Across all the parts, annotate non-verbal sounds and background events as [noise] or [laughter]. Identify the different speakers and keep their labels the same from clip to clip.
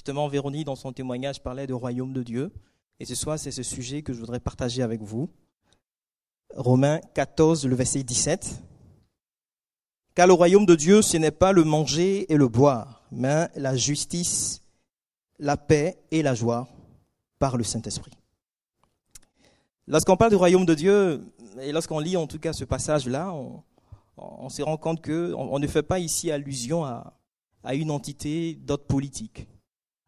Speaker 1: Justement, Véronique, dans son témoignage, parlait du royaume de Dieu. Et ce soir, c'est ce sujet que je voudrais partager avec vous. Romains 14, le verset 17. Car le royaume de Dieu, ce n'est pas le manger et le boire, mais la justice, la paix et la joie par le Saint-Esprit. Lorsqu'on parle du royaume de Dieu, et lorsqu'on lit en tout cas ce passage-là, on, se rend compte qu'on on ne fait pas ici allusion à, une entité d'autre politique.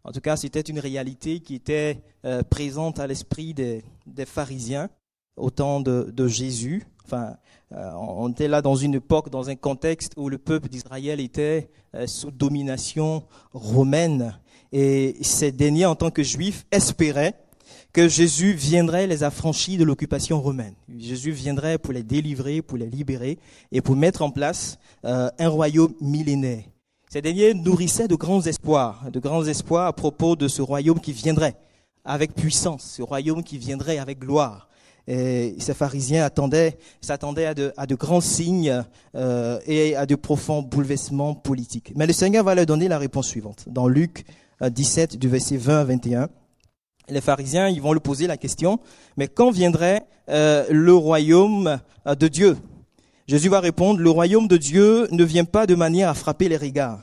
Speaker 1: En tout cas, c'était une réalité qui était euh, présente à l'esprit des, pharisiens au temps de, Jésus. Enfin, euh, on était là dans une époque, dans un contexte où le peuple d'Israël était euh, sous domination romaine. Et ces derniers, en tant que juifs, espéraient que Jésus viendrait les affranchir de l'occupation romaine. Jésus viendrait pour les délivrer, pour les libérer et pour mettre en place un royaume millénaire. Ces derniers nourrissaient de grands espoirs, de grands espoirs à propos de ce royaume qui viendrait avec puissance, ce royaume qui viendrait avec gloire. Et ces pharisiens attendaient, s'attendaient à de, grands signes euh, et à de profonds bouleversements politiques. Mais le Seigneur va leur donner la réponse suivante. Dans Luc 17, euh, du verset 20 à 21, les pharisiens ils vont lui poser la question, mais quand viendrait euh, le royaume de Dieu? Jésus va répondre, le royaume de Dieu ne vient pas de manière à frapper les regards.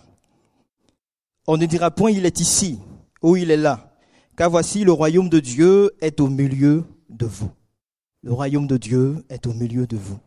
Speaker 1: On ne dira point il est ici ou il est là, car voici le royaume de Dieu est au milieu de vous. Le royaume de Dieu est au milieu de vous.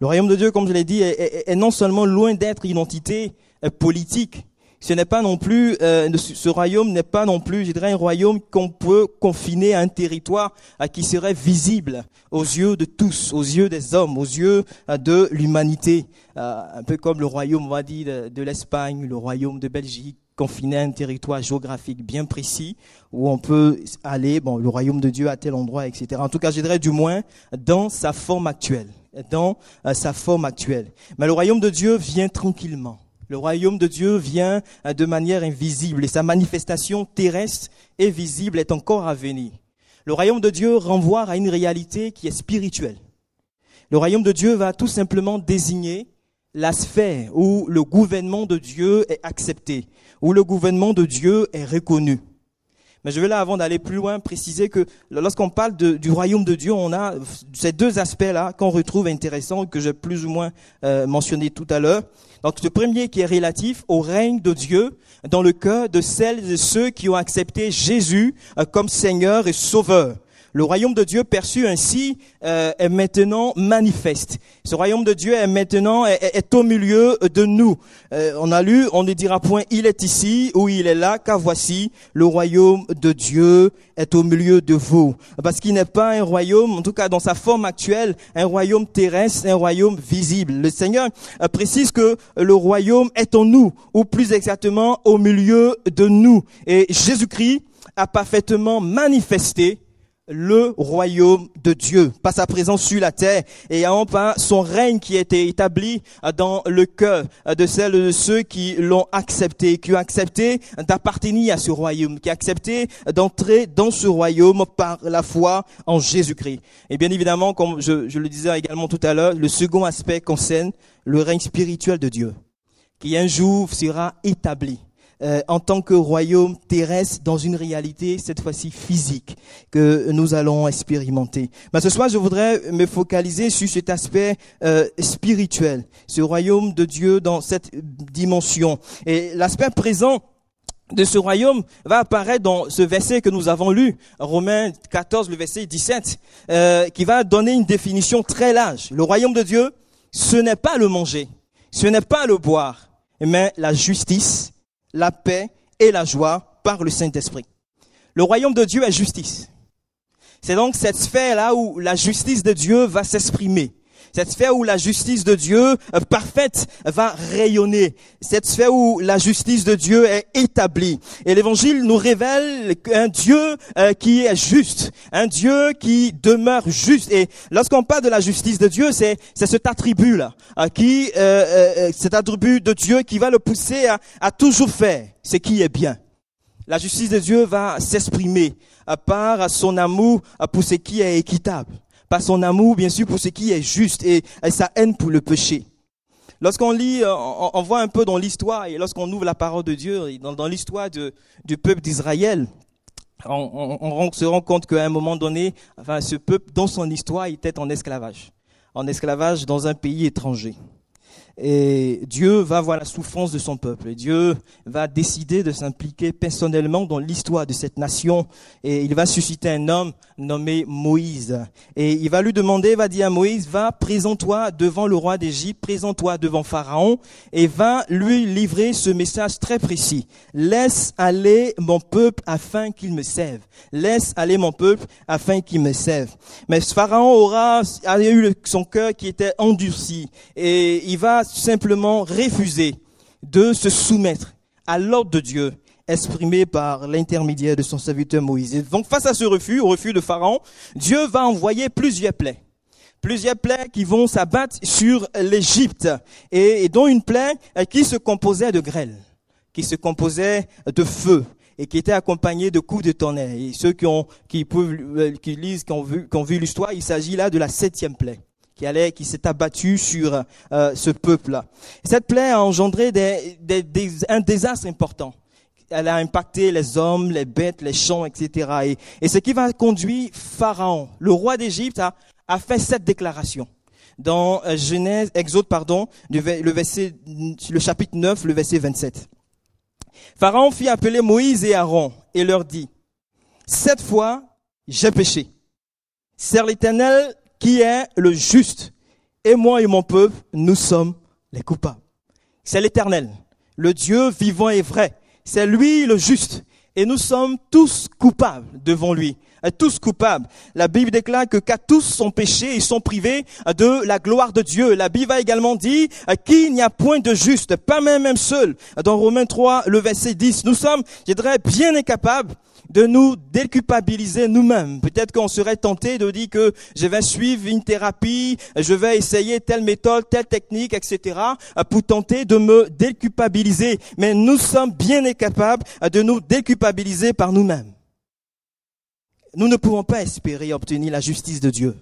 Speaker 1: Le royaume de Dieu, comme je l'ai dit, est, non seulement loin d'être une identité politique, ce n'est pas non plus, euh, ce royaume n'est pas non plus, je un royaume qu'on peut confiner à un territoire à qui serait visible aux yeux de tous, aux yeux des hommes, aux yeux euh, de l'humanité. Euh, un peu comme le royaume, on va dire, de l'Espagne, le royaume de Belgique, confiné à un territoire géographique bien précis où on peut aller, bon, le royaume de Dieu à tel endroit, etc. En tout cas, je dirais du moins dans sa forme actuelle, dans sa forme actuelle. Mais le royaume de Dieu vient tranquillement le royaume de Dieu vient euh, de manière invisible et sa manifestation terrestre et visible est encore à venir. Le royaume de Dieu renvoie à une réalité qui est spirituelle. Le royaume de Dieu va tout simplement désigner la sphère où le gouvernement de Dieu est accepté, où le gouvernement de Dieu est reconnu. Mais je vais là, avant d'aller plus loin, préciser que lorsqu'on parle du royaume de Dieu, on a ces deux aspects-là qu'on retrouve intéressants, que j'ai plus ou moins euh, mentionné tout à l'heure. Donc le premier qui est relatif au règne de Dieu dans le cœur de celles et ceux qui ont accepté Jésus euh, comme Seigneur et Sauveur. Le royaume de Dieu perçu ainsi euh, est maintenant manifeste. Ce royaume de Dieu est maintenant est, au milieu de nous. Euh, on a lu, on ne dira point il est ici ou il est là, car voici le royaume de Dieu est au milieu de vous. Parce qu'il n'est pas un royaume, en tout cas dans sa forme actuelle, un royaume terrestre, un royaume visible. Le Seigneur euh, précise que le royaume est en nous, ou plus exactement au milieu de nous. Et Jésus-Christ a parfaitement manifesté le royaume de Dieu, pas sa présence sur la terre, et en pas son règne qui a été établi dans le cœur de celles de ceux qui l'ont accepté, qui ont accepté d'appartenir à ce royaume, qui ont accepté d'entrer dans ce royaume par la foi en Jésus-Christ. Et bien évidemment, comme je le disais également tout à l'heure, le second aspect concerne le règne spirituel de Dieu, qui un jour sera établi euh, en tant que royaume terrestre dans une réalité, cette fois-ci physique, que nous allons expérimenter. Mais ce soir, je voudrais me focaliser sur cet aspect euh, spirituel, ce royaume de Dieu dans cette dimension. Et l'aspect présent de ce royaume va apparaître dans ce verset que nous avons lu, Romains 14, le verset 17, euh, qui va donner une définition très large. Le royaume de Dieu, ce n'est pas le manger, ce n'est pas le boire, mais la justice, la paix et la joie par le Saint-Esprit. Le royaume de Dieu est justice. C'est donc cette sphère-là où la justice de Dieu va s'exprimer. Cette sphère où la justice de Dieu euh, parfaite va rayonner. Cette sphère où la justice de Dieu est établie. Et l'évangile nous révèle un Dieu euh, qui est juste. Un Dieu qui demeure juste. Et lorsqu'on parle de la justice de Dieu, c'est, c'est cet attribut-là, euh, qui, cet attribut de Dieu qui va le pousser à, à toujours faire ce qui est bien. La justice de Dieu va s'exprimer par son amour pour ce qui est équitable par son amour, bien sûr, pour ce qui est juste et, sa haine pour le péché. Lorsqu'on lit, euh, on, voit un peu dans l'histoire et lorsqu'on ouvre la parole de Dieu, dans, l'histoire du peuple d'Israël, on, se rend compte qu'à un moment donné, ce peuple, dans son histoire, était en esclavage. En esclavage dans un pays étranger. Et Dieu va voir la souffrance de son peuple. Et Dieu va décider de s'impliquer personnellement dans l'histoire de cette nation. Et il va susciter un homme nommé Moïse. Et il va lui demander, va dire à Moïse, va, présente-toi devant le roi d'Égypte, présente-toi devant Pharaon, et va lui livrer ce message très précis. Laisse aller mon peuple afin qu'il me serve. Laisse aller mon peuple afin qu'il me serve. Mais Pharaon aura, a eu son cœur qui était endurci. Et il va simplement refuser de se soumettre à l'ordre de Dieu exprimé par l'intermédiaire de son serviteur Moïse. donc face à ce refus, au refus de Pharaon, Dieu va envoyer plusieurs plaies. Plusieurs plaies qui vont s'abattre sur l'Égypte et, dont une plaie qui se composait de grêle, qui se composait de feu et qui était accompagnée de coups de tonnerre. Et ceux qui euh, lisent, qui ont vu l'histoire, il s'agit là de la septième plaie qui allait, qui s'est abattu sur euh, ce peuple-là. Cette plaie a engendré des, des, un désastre important. Elle a impacté les hommes, les bêtes, les champs, etc. Et, et ce qui va conduire Pharaon, le roi d'Égypte, a, a fait cette déclaration dans euh, Genèse, Exode, pardon, le, verset, le chapitre 9, le verset 27. Pharaon fit appeler Moïse et Aaron et leur dit, cette fois, j'ai péché. Sers l'Éternel qui est le juste. Et moi et mon peuple, nous sommes les coupables. C'est l'éternel, le Dieu vivant et vrai. C'est lui le juste. Et nous sommes tous coupables devant lui. Tous coupables. La Bible déclare que qu'à tous sont péchés et sont privés de la gloire de Dieu. La Bible a également dit qu'il n'y a point de juste, pas même seul. Dans Romains 3, le verset 10, nous sommes, je dirais, bien incapables de nous déculpabiliser nous-mêmes. Peut-être qu'on serait tenté de dire que je vais suivre une thérapie, je vais essayer telle méthode, telle technique, etc., pour tenter de me déculpabiliser. Mais nous sommes bien incapables de nous déculpabiliser par nous-mêmes. Nous ne pouvons pas espérer obtenir la justice de Dieu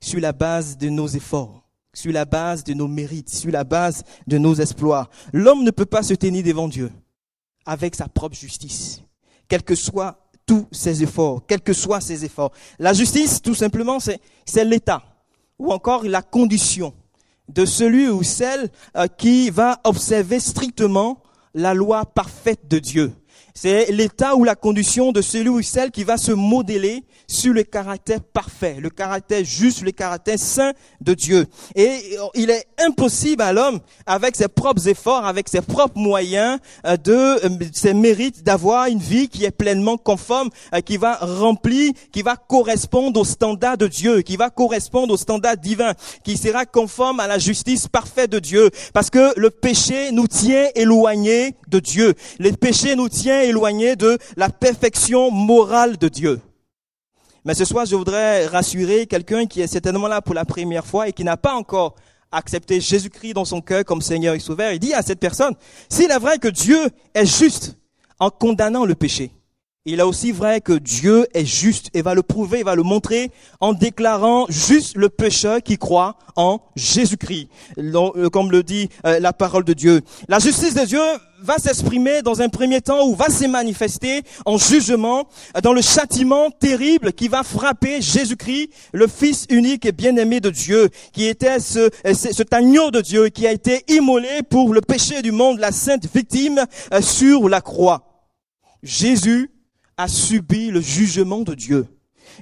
Speaker 1: sur la base de nos efforts, sur la base de nos mérites, sur la base de nos exploits. L'homme ne peut pas se tenir devant Dieu avec sa propre justice, quel que soit tous ses efforts, quels que soient ses efforts. La justice, tout simplement, c'est l'état ou encore la condition de celui ou celle euh, qui va observer strictement la loi parfaite de Dieu. C'est l'état ou la condition de celui ou celle qui va se modeler sur le caractère parfait, le caractère juste, le caractère saint de Dieu. Et euh, il est impossible à l'homme, avec ses propres efforts, avec ses propres moyens, euh, de euh, ses mérites, d'avoir une vie qui est pleinement conforme, qui va remplir, qui va correspondre au standard de Dieu, qui va correspondre au standard divin, qui sera conforme à la justice parfaite de Dieu. Parce que le péché nous tient éloignés de Dieu. Le péché nous tient éloigné de la perfection morale de Dieu. Mais ce soir, je voudrais rassurer quelqu'un qui est certainement là pour la première fois et qui n'a pas encore accepté Jésus-Christ dans son cœur comme Seigneur et Sauveur. Il dit à cette personne, s'il est vrai que Dieu est juste en condamnant le péché, il est aussi vrai que Dieu est juste et va le prouver, il va le montrer en déclarant juste le pécheur qui croit en Jésus-Christ, euh, comme le dit euh, la parole de Dieu. La justice de Dieu va s'exprimer dans un premier temps ou va se manifester en jugement dans le châtiment terrible qui va frapper Jésus-Christ, le Fils unique et bien-aimé de Dieu, qui était ce, cet agneau de Dieu qui a été immolé pour le péché du monde, la sainte victime euh, sur la croix. Jésus a subi le jugement de Dieu.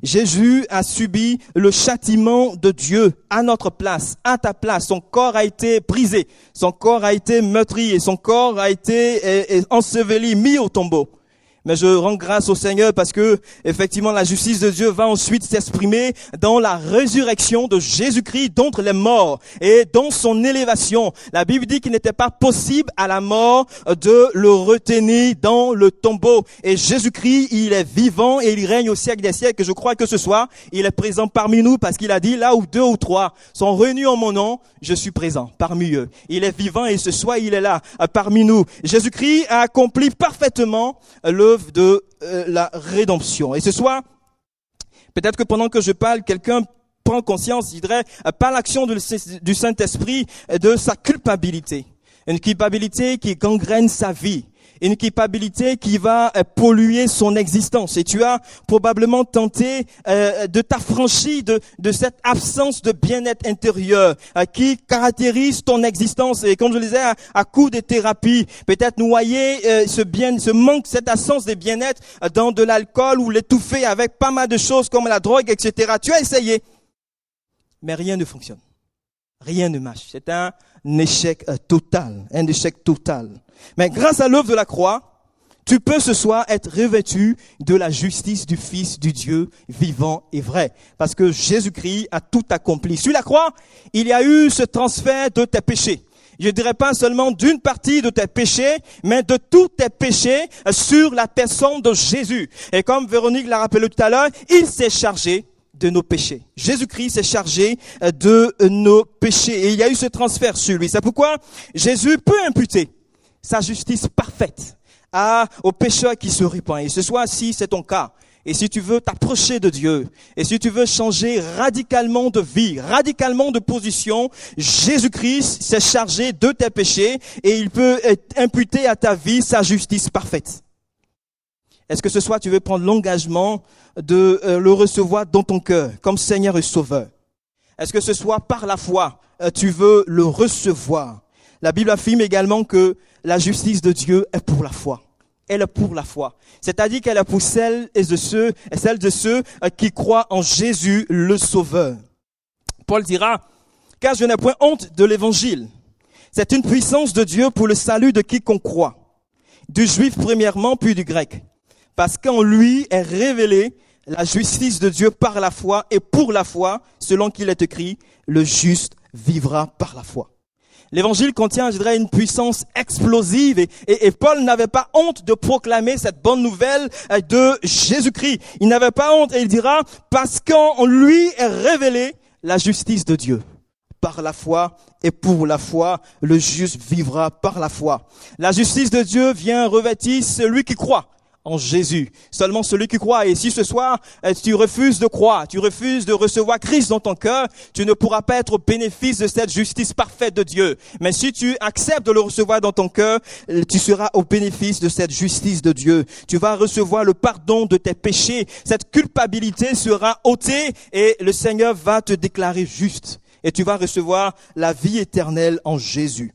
Speaker 1: Jésus a subi le châtiment de Dieu à notre place, à ta place. Son corps a été brisé, son corps a été meurtri et son corps a été enseveli, mis au tombeau. Mais je rends grâce au Seigneur parce que, effectivement, la justice de Dieu va ensuite s'exprimer dans la résurrection de Jésus-Christ d'entre les morts et dans son élévation. La Bible dit qu'il n'était pas possible à la mort de le retenir dans le tombeau. Et Jésus-Christ, il est vivant et il règne au siècle des siècles. Je crois que ce soir, il est présent parmi nous parce qu'il a dit là où deux ou trois sont réunis en mon nom, je suis présent parmi eux. Il est vivant et ce soir, il est là euh, parmi nous. Jésus-Christ a accompli parfaitement le de euh, la rédemption. Et ce soir, peut-être que pendant que je parle, quelqu'un prend conscience, je dirais, par l'action du Saint-Esprit, de sa culpabilité. Une culpabilité qui gangrène sa vie une culpabilité qui va euh, polluer son existence. Et tu as probablement tenté euh, de t'affranchir de, de cette absence de bien-être intérieur euh, qui caractérise ton existence. Et comme je le disais, à, coup de thérapie, peut-être noyer ce bien, ce manque, cette absence de bien-être dans de l'alcool ou l'étouffer avec pas mal de choses comme la drogue, etc. Tu as essayé, mais rien ne fonctionne. Rien ne marche. C'est un échec total, un échec total. Mais grâce à l'œuvre de la croix, tu peux ce soir être revêtu de la justice du Fils du Dieu vivant et vrai. Parce que Jésus-Christ a tout accompli. Sur la croix, il y a eu ce transfert de tes péchés. Je ne dirais pas seulement d'une partie de tes péchés, mais de tous tes péchés sur la personne de Jésus. Et comme Véronique l'a rappelé tout à l'heure, il s'est chargé de nos péchés. Jésus-Christ s'est chargé de nos péchés. Et il y a eu ce transfert sur lui. C'est pourquoi Jésus peut imputer sa justice parfaite à, au pécheur qui se répand. Et ce soit si c'est ton cas, et si tu veux t'approcher de Dieu, et si tu veux changer radicalement de vie, radicalement de position, Jésus-Christ s'est chargé de tes péchés et il peut imputer à ta vie sa justice parfaite. Est-ce que ce soir tu veux prendre l'engagement de euh, le recevoir dans ton cœur comme Seigneur et Sauveur? Est-ce que ce soit par la foi euh, tu veux le recevoir? La Bible affirme également que la justice de Dieu est pour la foi. Elle est pour la foi. C'est-à-dire qu'elle est pour celles et de ceux, et celles de ceux euh, qui croient en Jésus le Sauveur. Paul dira, car je n'ai point honte de l'évangile. C'est une puissance de Dieu pour le salut de quiconque croit. Du juif premièrement, puis du grec. Parce qu'en lui est révélée la justice de Dieu par la foi et pour la foi, selon qu'il est écrit, le juste vivra par la foi. L'évangile contient, je dirais, une puissance explosive et, Paul n'avait pas honte de proclamer cette bonne nouvelle euh, de Jésus-Christ. Il n'avait pas honte et il dira, parce qu'en lui est révélée la justice de Dieu par la foi et pour la foi, le juste vivra par la foi. La justice de Dieu vient revêtir celui qui croit en Jésus. Seulement celui qui croit. Et si ce soir, euh, tu refuses de croire, tu refuses de recevoir Christ dans ton cœur, tu ne pourras pas être au bénéfice de cette justice parfaite de Dieu. Mais si tu acceptes de le recevoir dans ton cœur, euh, tu seras au bénéfice de cette justice de Dieu. Tu vas recevoir le pardon de tes péchés. Cette culpabilité sera ôtée et le Seigneur va te déclarer juste. Et tu vas recevoir la vie éternelle en Jésus.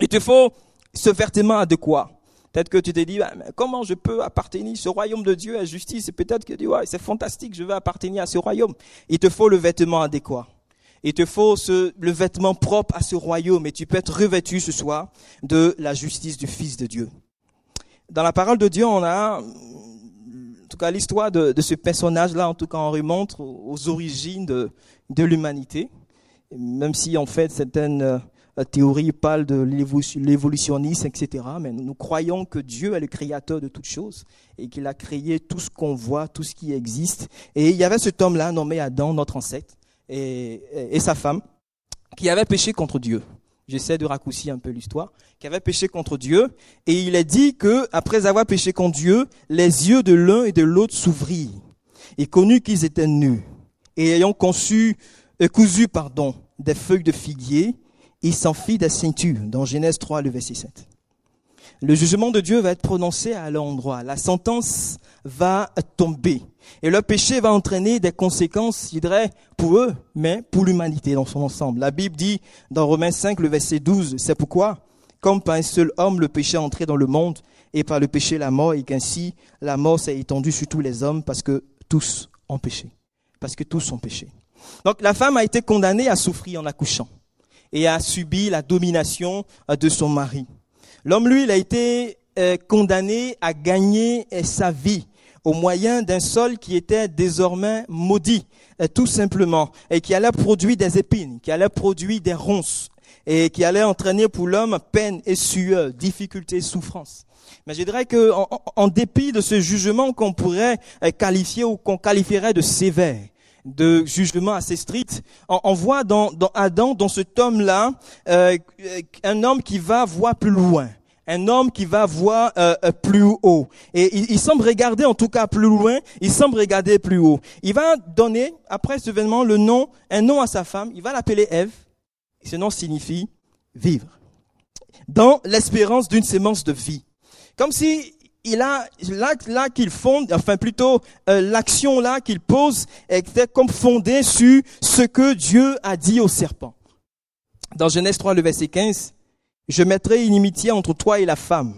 Speaker 1: Il te faut ce vêtement adéquat. Peut-être que tu t'es dit, bah, comment je peux appartenir ce royaume de Dieu à justice? Et peut-être que tu dis, ouais, c'est fantastique, je veux appartenir à ce royaume. Il te faut le vêtement adéquat. Il te faut ce, le vêtement propre à ce royaume et tu peux être revêtu ce soir de la justice du Fils de Dieu. Dans la parole de Dieu, on a, en tout cas, l'histoire de, de ce personnage-là, en tout cas, on remonte aux origines de, de l'humanité. Même si, en fait, certaines la théorie parle de l'évolutionnisme, etc. Mais nous croyons que Dieu est le créateur de toutes choses et qu'il a créé tout ce qu'on voit, tout ce qui existe. Et il y avait cet homme-là nommé Adam, notre ancêtre, et, sa femme, qui avait péché contre Dieu. J'essaie de raccourcir un peu l'histoire, qui avait péché contre Dieu, et il est dit que après avoir péché contre Dieu, les yeux de l'un et de l'autre s'ouvrirent, et connut qu'ils étaient nus, et ayant conçu, euh, cousu, pardon, des feuilles de figuier, il s'enfuit des ceintures, dans Genèse 3, le verset 7. Le jugement de Dieu va être prononcé à l'endroit. La sentence va tomber. Et le péché va entraîner des conséquences, je dirais, pour eux, mais pour l'humanité dans son ensemble. La Bible dit dans Romains 5, le verset 12, c'est pourquoi, comme par un seul homme, le péché est entré dans le monde, et par le péché la mort, et qu'ainsi la mort s'est étendue sur tous les hommes, parce que tous ont péché. Parce que tous ont péché. Donc la femme a été condamnée à souffrir en accouchant et a subi la domination euh, de son mari. L'homme, lui, il a été euh, condamné à gagner euh, sa vie au moyen d'un sol qui était désormais maudit, tout simplement, et qui allait produire des épines, qui allait produire des ronces, et qui allait entraîner pour l'homme peine et sueur, difficulté, souffrance. Mais je dirais que, en dépit de ce jugement qu'on pourrait qualifier ou qu'on qualifierait de sévère, de jugement assez strict, on, voit dans, dans, Adam, dans cet homme-là, euh, un homme qui va voir plus loin, un homme qui va voir euh, euh, plus haut. Et il, semble regarder en tout cas plus loin, il semble regarder plus haut. Il va donner, après ce événement, le nom, un nom à sa femme, il va l'appeler Ève, ce nom signifie vivre. Dans l'espérance d'une sémence de vie. Comme si il a là, là qu'il fonde, enfin plutôt euh, l'action là qu'il pose était comme fondée sur ce que Dieu a dit au serpent. Dans Genèse 3, le verset 15, je mettrai une inimitié entre toi et la femme,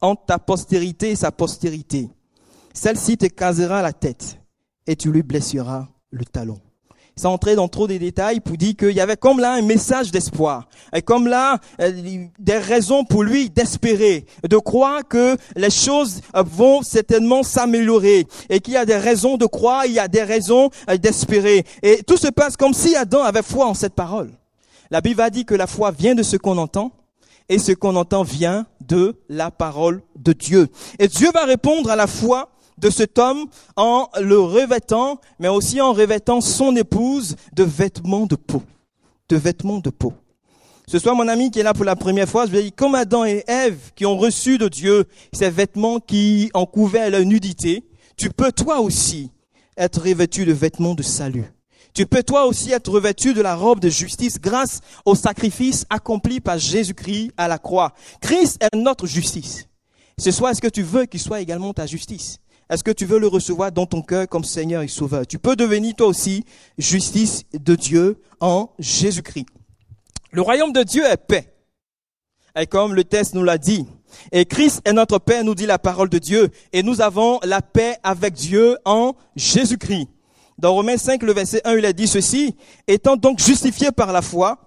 Speaker 1: entre ta postérité et sa postérité. Celle-ci te casera la tête et tu lui blesseras le talon sans entrer dans trop de détails, pour dire qu'il y avait comme là un message d'espoir, et comme là euh, des raisons pour lui d'espérer, de croire que les choses euh, vont certainement s'améliorer, et qu'il y a des raisons de croire, il y a des raisons euh, d'espérer. Et tout se passe comme si Adam avait foi en cette parole. La Bible a dit que la foi vient de ce qu'on entend, et ce qu'on entend vient de la parole de Dieu. Et Dieu va répondre à la foi de cet homme en le revêtant, mais aussi en revêtant son épouse de vêtements de peau. De vêtements de peau. Ce soit mon ami qui est là pour la première fois, je vais dire, comme Adam et Ève qui ont reçu de Dieu ces vêtements qui en couvaient leur nudité, tu peux toi aussi être revêtu de vêtements de salut. Tu peux toi aussi être revêtu de la robe de justice grâce au sacrifice accompli par Jésus-Christ à la croix. Christ est notre justice. Ce soit est-ce que tu veux qu'il soit également ta justice? Est-ce que tu veux le recevoir dans ton cœur comme Seigneur et Sauveur? Tu peux devenir toi aussi justice de Dieu en Jésus-Christ. Le royaume de Dieu est paix. Et comme le texte nous l'a dit, et Christ est notre paix, nous dit la parole de Dieu, et nous avons la paix avec Dieu en Jésus-Christ. Dans Romains 5, le verset 1, il a dit ceci, étant donc justifiés par la foi,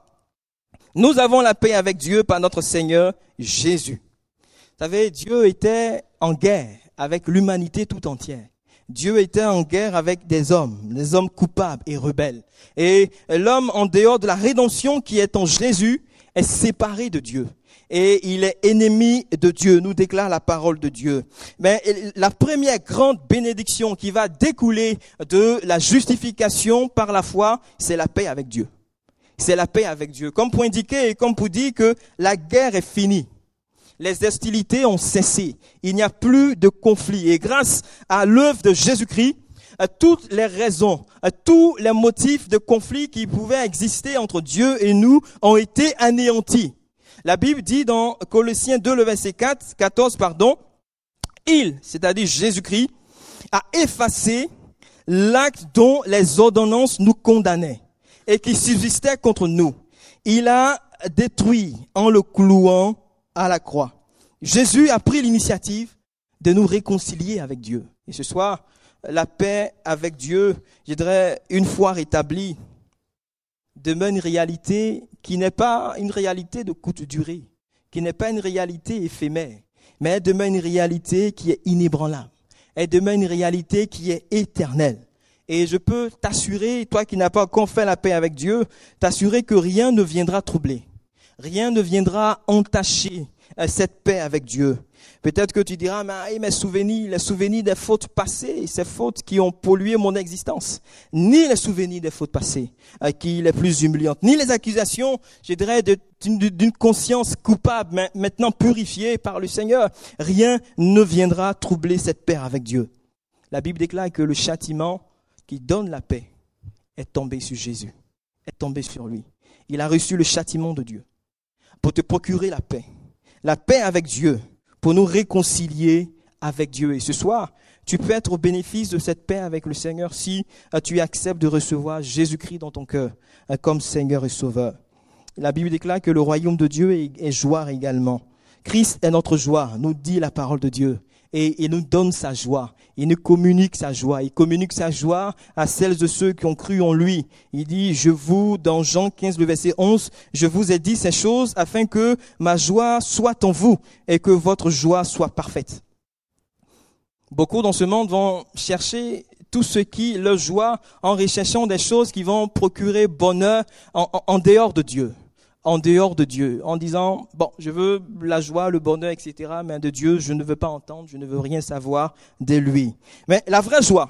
Speaker 1: nous avons la paix avec Dieu par notre Seigneur Jésus. Vous savez, Dieu était en guerre avec l'humanité tout entière. Dieu était en guerre avec des hommes, des hommes coupables et rebelles. Et l'homme, en dehors de la rédemption qui est en Jésus, est séparé de Dieu. Et il est ennemi de Dieu, nous déclare la parole de Dieu. Mais la première grande bénédiction qui va découler de la justification par la foi, c'est la paix avec Dieu. C'est la paix avec Dieu. Comme pour indiquer et comme pour dire que la guerre est finie les hostilités ont cessé. Il n'y a plus de conflit. Et grâce à l'œuvre de Jésus-Christ, toutes les raisons, tous les motifs de conflit qui pouvaient exister entre Dieu et nous ont été anéantis. La Bible dit dans Colossiens 2, le verset 4, 14, pardon, il, c'est-à-dire Jésus-Christ, a effacé l'acte dont les ordonnances nous condamnaient et qui subsistait contre nous. Il a détruit en le clouant à la croix. Jésus a pris l'initiative de nous réconcilier avec Dieu. Et ce soir, la paix avec Dieu, je dirais, une fois rétablie, demeure une réalité qui n'est pas une réalité de courte durée, qui n'est pas une réalité éphémère, mais elle demeure une réalité qui est inébranlable. Elle demeure une réalité qui est éternelle. Et je peux t'assurer, toi qui n'as pas encore fait la paix avec Dieu, t'assurer que rien ne viendra troubler rien ne viendra entacher euh, cette paix avec Dieu. Peut-être que tu diras, mais mes souvenirs, les souvenirs des fautes passées, ces fautes qui ont pollué mon existence, ni les souvenirs des fautes passées, qui les plus humiliantes, ni les accusations, je dirais, d'une conscience coupable, maintenant purifiée par le Seigneur, rien ne viendra troubler cette paix avec Dieu. La Bible déclare que le châtiment qui donne la paix est tombé sur Jésus, est tombé sur lui. Il a reçu le châtiment de Dieu pour te procurer la paix. La paix avec Dieu, pour nous réconcilier avec Dieu. Et ce soir, tu peux être au bénéfice de cette paix avec le Seigneur si euh, tu acceptes de recevoir Jésus-Christ dans ton cœur euh, comme Seigneur et Sauveur. La Bible déclare que le royaume de Dieu est, joie également. Christ est notre joie, nous dit la parole de Dieu et il nous donne sa joie. Il nous communique sa joie. Il communique sa joie à celles de ceux qui ont cru en lui. Il dit, je vous, dans Jean 15, le verset 11, je vous ai dit ces choses afin que ma joie soit en vous et que votre joie soit parfaite. Beaucoup dans ce monde vont chercher tout ce qui leur joie en recherchant des choses qui vont procurer bonheur en dehors de Dieu en dehors de Dieu, en disant, bon, je veux la joie, le bonheur, etc., mais de Dieu, je ne veux pas entendre, je ne veux rien savoir de lui. Mais la vraie joie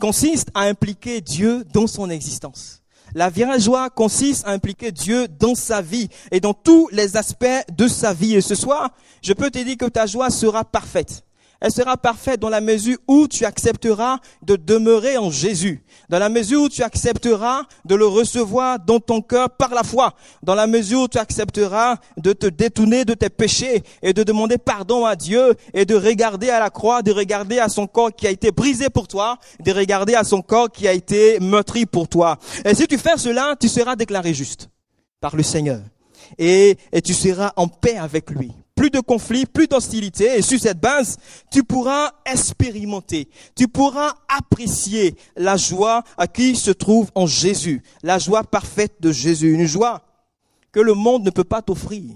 Speaker 1: consiste à impliquer Dieu dans son existence. La vraie joie consiste à impliquer Dieu dans sa vie et dans tous les aspects de sa vie. Et ce soir, je peux te dire que ta joie sera parfaite. Elle sera parfaite dans la mesure où tu accepteras de demeurer en Jésus, dans la mesure où tu accepteras de le recevoir dans ton cœur par la foi, dans la mesure où tu accepteras de te détourner de tes péchés et de demander pardon à Dieu et de regarder à la croix, de regarder à son corps qui a été brisé pour toi, de regarder à son corps qui a été meurtri pour toi. Et si tu fais cela, tu seras déclaré juste par le Seigneur. Et, et tu seras en paix avec lui plus de conflits, plus d'hostilité. Et sur cette base, tu pourras expérimenter, tu pourras apprécier la joie à qui se trouve en Jésus, la joie parfaite de Jésus, une joie que le monde ne peut pas t'offrir.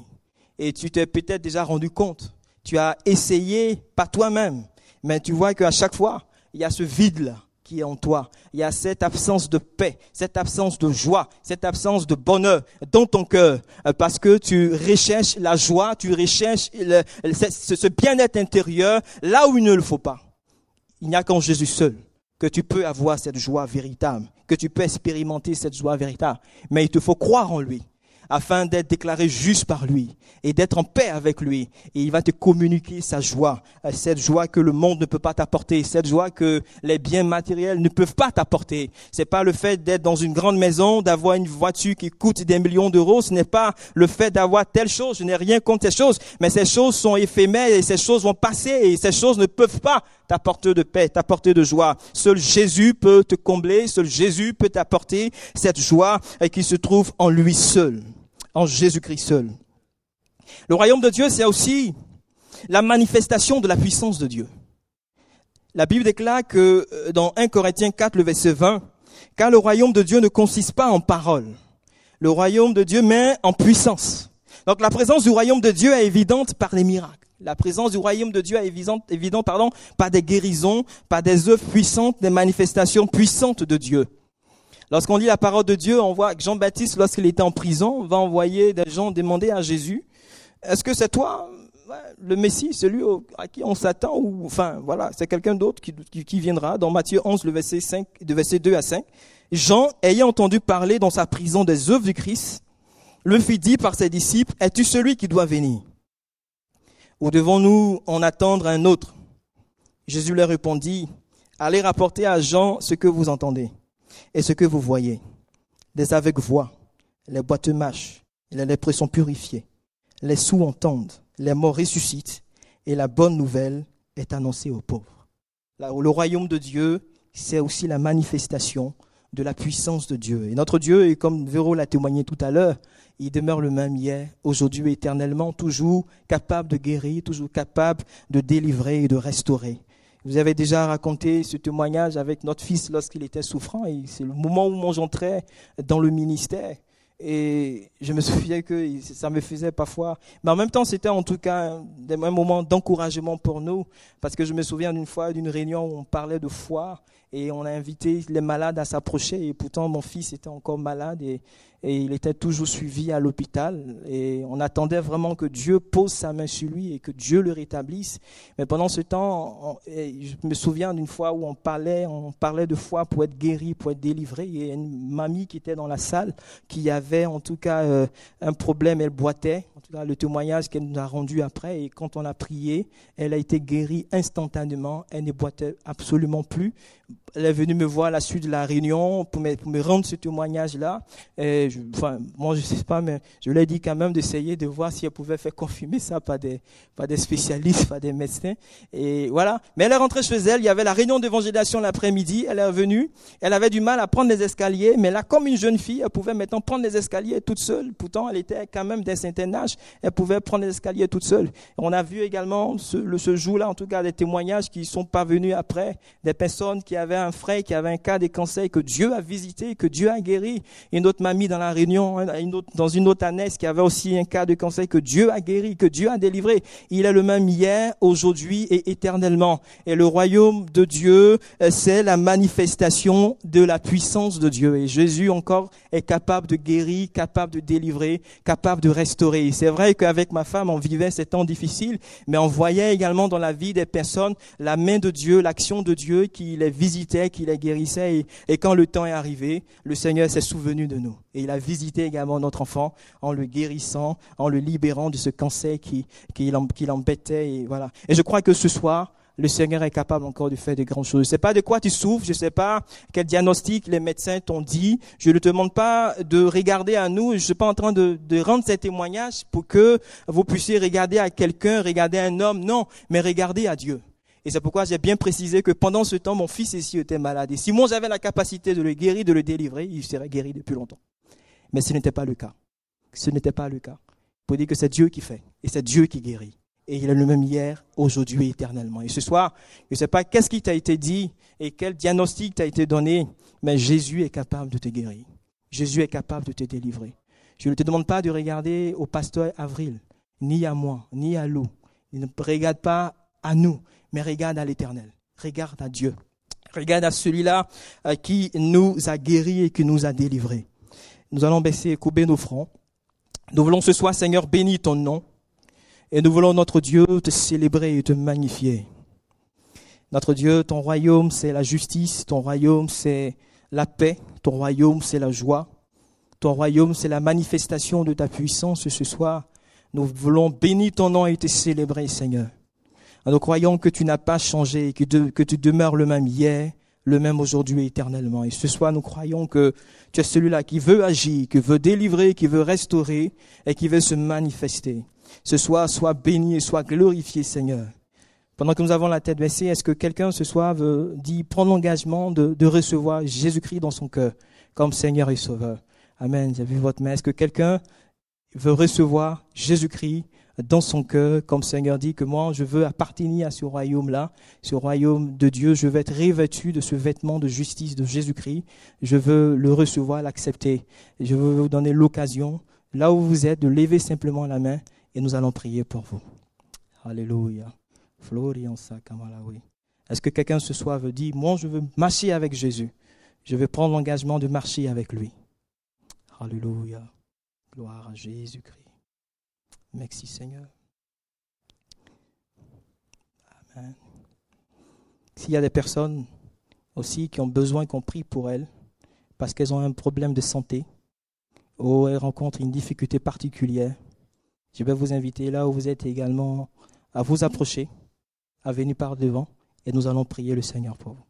Speaker 1: Et tu t'es peut-être déjà rendu compte. Tu as essayé, pas toi-même, mais tu vois qu'à chaque fois, il y a ce vide-là en toi. Il y a cette absence de paix, cette absence de joie, cette absence de bonheur dans ton cœur, euh, parce que tu recherches la joie, tu recherches ce bien-être intérieur là où il ne le faut pas. Il n'y a qu'en Jésus seul que tu peux avoir cette joie véritable, que tu peux expérimenter cette joie véritable. Mais il te faut croire en lui afin d'être déclaré juste par lui et d'être en paix avec lui. Et il va te communiquer sa joie, cette joie que le monde ne peut pas t'apporter, cette joie que les biens matériels ne peuvent pas t'apporter. C'est pas le fait d'être dans une grande maison, d'avoir une voiture qui coûte des millions d'euros, ce n'est pas le fait d'avoir telle chose, je n'ai rien contre ces choses, mais ces choses sont éphémères et ces choses vont passer et ces choses ne peuvent pas t'apporter de paix, t'apporter de joie. Seul Jésus peut te combler, seul Jésus peut t'apporter cette joie qui se trouve en lui seul en Jésus-Christ seul. Le royaume de Dieu, c'est aussi la manifestation de la puissance de Dieu. La Bible déclare que euh, dans 1 Corinthiens 4, le verset 20, car le royaume de Dieu ne consiste pas en paroles. Le royaume de Dieu met en puissance. Donc la présence du royaume de Dieu est évidente par les miracles. La présence du royaume de Dieu est évidente, pardon, par des guérisons, par des œuvres puissantes, des manifestations puissantes de Dieu. Lorsqu'on lit la parole de Dieu, on voit que Jean-Baptiste, lorsqu'il était en prison, va envoyer des gens demander à Jésus, est-ce que c'est toi le Messie, celui à qui on s'attend, enfin voilà, c'est quelqu'un d'autre qui, viendra? Dans Matthieu 11, le verset 5, de verset 2 à 5, Jean, ayant entendu parler dans sa prison des œuvres du Christ, le fit dire par ses disciples, es-tu celui qui doit venir? Ou devons-nous en attendre un autre? Jésus leur répondit, allez rapporter à Jean ce que vous entendez et ce que vous voyez. Des aveugles voient, les boiteux marchent, les lépreux sont purifiés, les sous entendent, les morts ressuscitent, et la bonne nouvelle est annoncée aux pauvres. le royaume de Dieu, c'est aussi la manifestation de la puissance de Dieu. Et notre Dieu, comme Véro l'a témoigné tout à l'heure, il demeure le même hier, aujourd'hui, éternellement, toujours capable de guérir, toujours capable de délivrer et de restaurer. Vous avez déjà raconté ce témoignage avec notre fils lorsqu'il était souffrant et c'est le moment où j'entrais dans le ministère. Et je me [laughs] souviens que ça me faisait parfois, mais en même temps, c'était en tout cas un moment d'encouragement pour nous, parce que je me souviens d'une fois d'une réunion où on parlait de foi et on a invité les malades à s'approcher. Et pourtant, mon fils était encore malade et, et il était toujours suivi à l'hôpital. Et on attendait vraiment que Dieu pose sa main sur lui et que Dieu le rétablisse. Mais pendant ce temps, je me souviens d'une fois où on parlait, on parlait de foi pour être guéri, pour être délivré. Il y a une mamie qui était dans la salle qui avait en tout cas euh, un problème, elle boitait. En tout cas, le témoignage qu'elle nous a rendu après. Et quand on a prié, elle a été guérie instantanément. Elle ne boitait absolument plus elle est venue me voir à la suite de la réunion pour me, rendre ce témoignage-là. Et enfin, moi, je sais pas, mais je lui ai dit quand même d'essayer de voir si elle pouvait faire confirmer ça par des, par des spécialistes, [laughs] par des médecins. Et voilà. Mais elle est rentrée chez elle. Il y avait la réunion d'évangélisation l'après-midi. Elle est revenue. Elle avait du mal à prendre les escaliers. Mais là, comme une jeune fille, elle pouvait maintenant prendre les escaliers toute seule. Pourtant, elle était quand même d'un certain âge. Elle pouvait prendre les escaliers toute seule. On a vu également ce, ce jour-là, en tout cas, des témoignages qui sont parvenus après, des personnes qui avaient un frère qui avait un cas de cancer que Dieu a visité, que Dieu a guéri. Une autre mamie dans la réunion, hein, dans une autre annexe, qui avait aussi un cas de cancer que Dieu a guéri, que Dieu a délivré. Il est le même hier, aujourd'hui et éternellement. Et le royaume de Dieu, euh, c'est la manifestation de la puissance de Dieu. Et Jésus encore est capable de guérir, capable de délivrer, capable de restaurer. C'est vrai qu'avec ma femme, on vivait ces temps difficiles, mais on voyait également dans la vie des personnes la main de Dieu, l'action de Dieu qui les visitait, qui les guérissait. Et, quand le temps est arrivé, le Seigneur s'est souvenu de nous. Et il a visité également notre enfant en le guérissant, en le libérant de ce cancer qui, qui l'embêtait. Et voilà. Et je crois que ce soir, le Seigneur est capable encore de faire de grandes choses. Je ne sais pas de quoi tu souffres, je ne sais pas quel diagnostic les médecins t'ont dit. Je ne te demande pas de regarder à nous. Je ne suis pas en train de, de rendre ces témoignages pour que vous puissiez regarder à quelqu'un, regarder à un homme. Non, mais regarder à Dieu. Et c'est pourquoi j'ai bien précisé que pendant ce temps, mon fils ici était malade. Et si moi j'avais la capacité de le guérir, de le délivrer, il serait guéri depuis longtemps. Mais ce n'était pas le cas. Ce n'était pas le cas. Pour dire que c'est Dieu qui fait. Et c'est Dieu qui guérit. Et il est le même hier, aujourd'hui, éternellement. Et ce soir, je ne sais pas qu'est-ce qui t'a été dit et quel diagnostic t'a été donné, mais Jésus est capable de te guérir. Jésus est capable de te délivrer. Je ne te demande pas de regarder au pasteur Avril, ni à moi, ni à Lou. Ne regarde pas à nous, mais regarde à l'éternel. Regarde à Dieu. Regarde à celui-là euh, qui nous a guéris et qui nous a délivrés. Nous allons baisser et couper nos fronts. Nous voulons ce soir, Seigneur, bénir ton nom. Et nous voulons, notre Dieu, te célébrer et te magnifier. Notre Dieu, ton royaume, c'est la justice. Ton royaume, c'est la paix. Ton royaume, c'est la joie. Ton royaume, c'est la manifestation de ta puissance ce soir. Nous voulons bénir ton nom et te célébrer, Seigneur. Nous croyons que tu n'as pas changé, que, tu demeures le même hier, le même aujourd'hui éternellement. Et ce soir, nous croyons que tu es celui-là qui veut agir, qui veut délivrer, qui veut restaurer et qui veut se manifester. Ce soir, sois béni et sois glorifié, Seigneur. Pendant que nous avons la tête baissée, est-ce que quelqu'un ce soir veut dire, prendre l'engagement de, de recevoir Jésus-Christ dans son cœur comme Seigneur et Sauveur? Amen. J'ai vu votre main. Est-ce que quelqu'un veut recevoir Jésus-Christ dans son cœur, comme Seigneur dit que moi, je veux appartenir à ce royaume-là, ce royaume de Dieu. Je veux être revêtu de ce vêtement de justice de Jésus-Christ. Je veux le recevoir, l'accepter. Je veux vous donner l'occasion, là où vous êtes, de lever simplement la main et nous allons prier pour vous. Alléluia. Est-ce que quelqu'un ce soir veut dire, moi, je veux marcher avec Jésus. Je veux prendre l'engagement de marcher avec lui. Alléluia. Gloire à Jésus-Christ. Merci Seigneur. Amen. S'il y a des personnes aussi qui ont besoin qu'on prie pour elles parce qu'elles ont un problème de santé ou elles rencontrent une difficulté particulière, je vais vous inviter là où vous êtes également à vous approcher, à venir par devant et nous allons prier le Seigneur pour vous.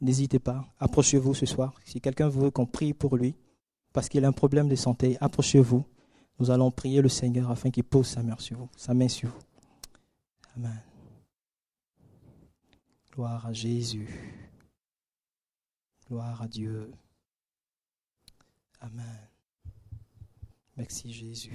Speaker 1: N'hésitez pas, approchez-vous ce soir. Si quelqu'un veut qu'on prie pour lui parce qu'il a un problème de santé, approchez-vous nous allons prier le Seigneur afin qu'il pose sa main sur vous, sa main sur vous. Amen. Gloire à Jésus. Gloire à Dieu. Amen. Merci Jésus.